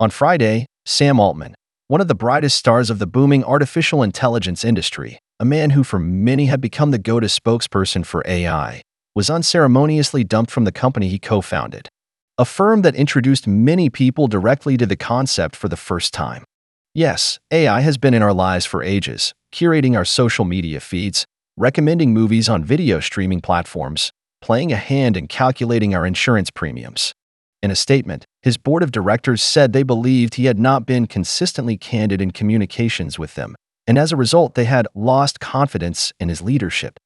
On Friday, Sam Altman, one of the brightest stars of the booming artificial intelligence industry, a man who for many had become the go-to spokesperson for AI, was unceremoniously dumped from the company he co-founded, a firm that introduced many people directly to the concept for the first time. Yes, AI has been in our lives for ages, curating our social media feeds, recommending movies on video streaming platforms, playing a hand in calculating our insurance premiums. In a statement, his board of directors said they believed he had not been consistently candid in communications with them, and as a result, they had lost confidence in his leadership.